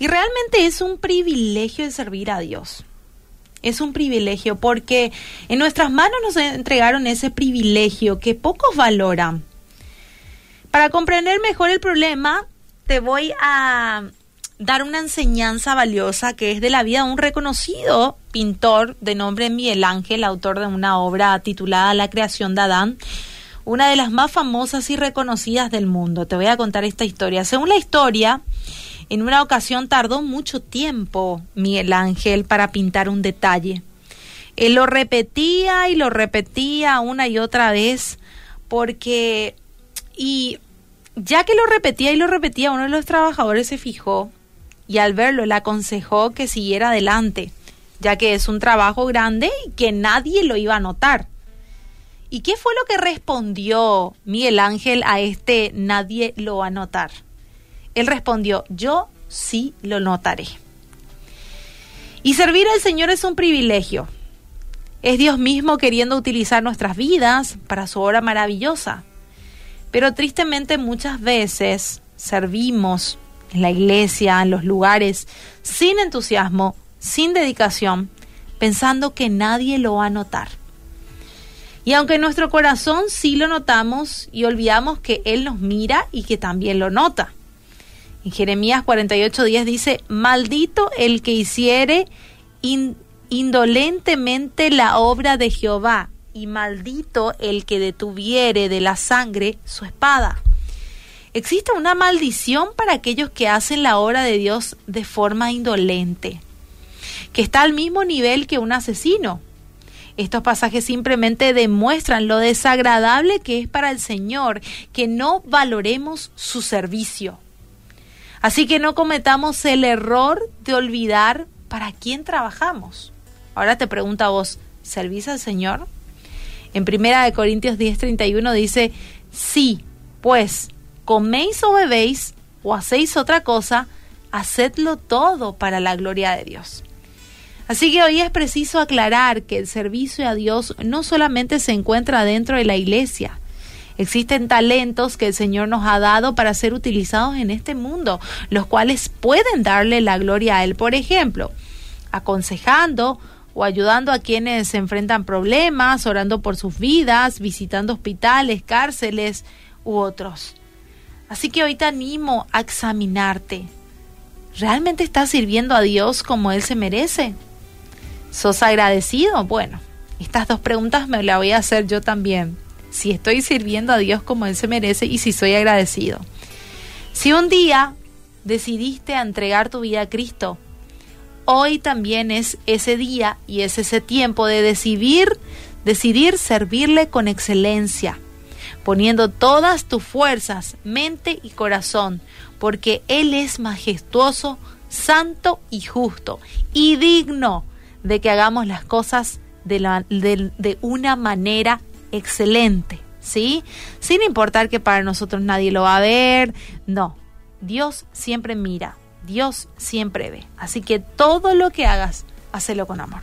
Y realmente es un privilegio el servir a Dios. Es un privilegio porque en nuestras manos nos entregaron ese privilegio que pocos valoran. Para comprender mejor el problema, te voy a dar una enseñanza valiosa que es de la vida de un reconocido pintor de nombre Miguel Ángel, autor de una obra titulada La creación de Adán, una de las más famosas y reconocidas del mundo. Te voy a contar esta historia. Según la historia, en una ocasión tardó mucho tiempo Miguel Ángel para pintar un detalle. Él lo repetía y lo repetía una y otra vez porque... Y ya que lo repetía y lo repetía, uno de los trabajadores se fijó y al verlo le aconsejó que siguiera adelante, ya que es un trabajo grande y que nadie lo iba a notar. ¿Y qué fue lo que respondió Miguel Ángel a este nadie lo va a notar? Él respondió, yo sí lo notaré. Y servir al Señor es un privilegio. Es Dios mismo queriendo utilizar nuestras vidas para su obra maravillosa. Pero tristemente muchas veces servimos en la iglesia, en los lugares, sin entusiasmo, sin dedicación, pensando que nadie lo va a notar. Y aunque en nuestro corazón sí lo notamos y olvidamos que Él nos mira y que también lo nota. En Jeremías 48:10 dice, maldito el que hiciere indolentemente la obra de Jehová, y maldito el que detuviere de la sangre su espada. Existe una maldición para aquellos que hacen la obra de Dios de forma indolente, que está al mismo nivel que un asesino. Estos pasajes simplemente demuestran lo desagradable que es para el Señor que no valoremos su servicio. Así que no cometamos el error de olvidar para quién trabajamos. Ahora te pregunto a vos, ¿servís al Señor? En Primera de Corintios 10:31 dice, sí, pues coméis o bebéis o hacéis otra cosa, hacedlo todo para la gloria de Dios. Así que hoy es preciso aclarar que el servicio a Dios no solamente se encuentra dentro de la iglesia, Existen talentos que el Señor nos ha dado para ser utilizados en este mundo, los cuales pueden darle la gloria a Él. Por ejemplo, aconsejando o ayudando a quienes se enfrentan problemas, orando por sus vidas, visitando hospitales, cárceles u otros. Así que hoy te animo a examinarte. ¿Realmente estás sirviendo a Dios como Él se merece? ¿Sos agradecido? Bueno, estas dos preguntas me las voy a hacer yo también si estoy sirviendo a Dios como Él se merece y si soy agradecido. Si un día decidiste entregar tu vida a Cristo, hoy también es ese día y es ese tiempo de decidir, decidir servirle con excelencia, poniendo todas tus fuerzas, mente y corazón, porque Él es majestuoso, santo y justo, y digno de que hagamos las cosas de, de una manera excelente, ¿sí? Sin importar que para nosotros nadie lo va a ver, no, Dios siempre mira, Dios siempre ve. Así que todo lo que hagas, hacelo con amor.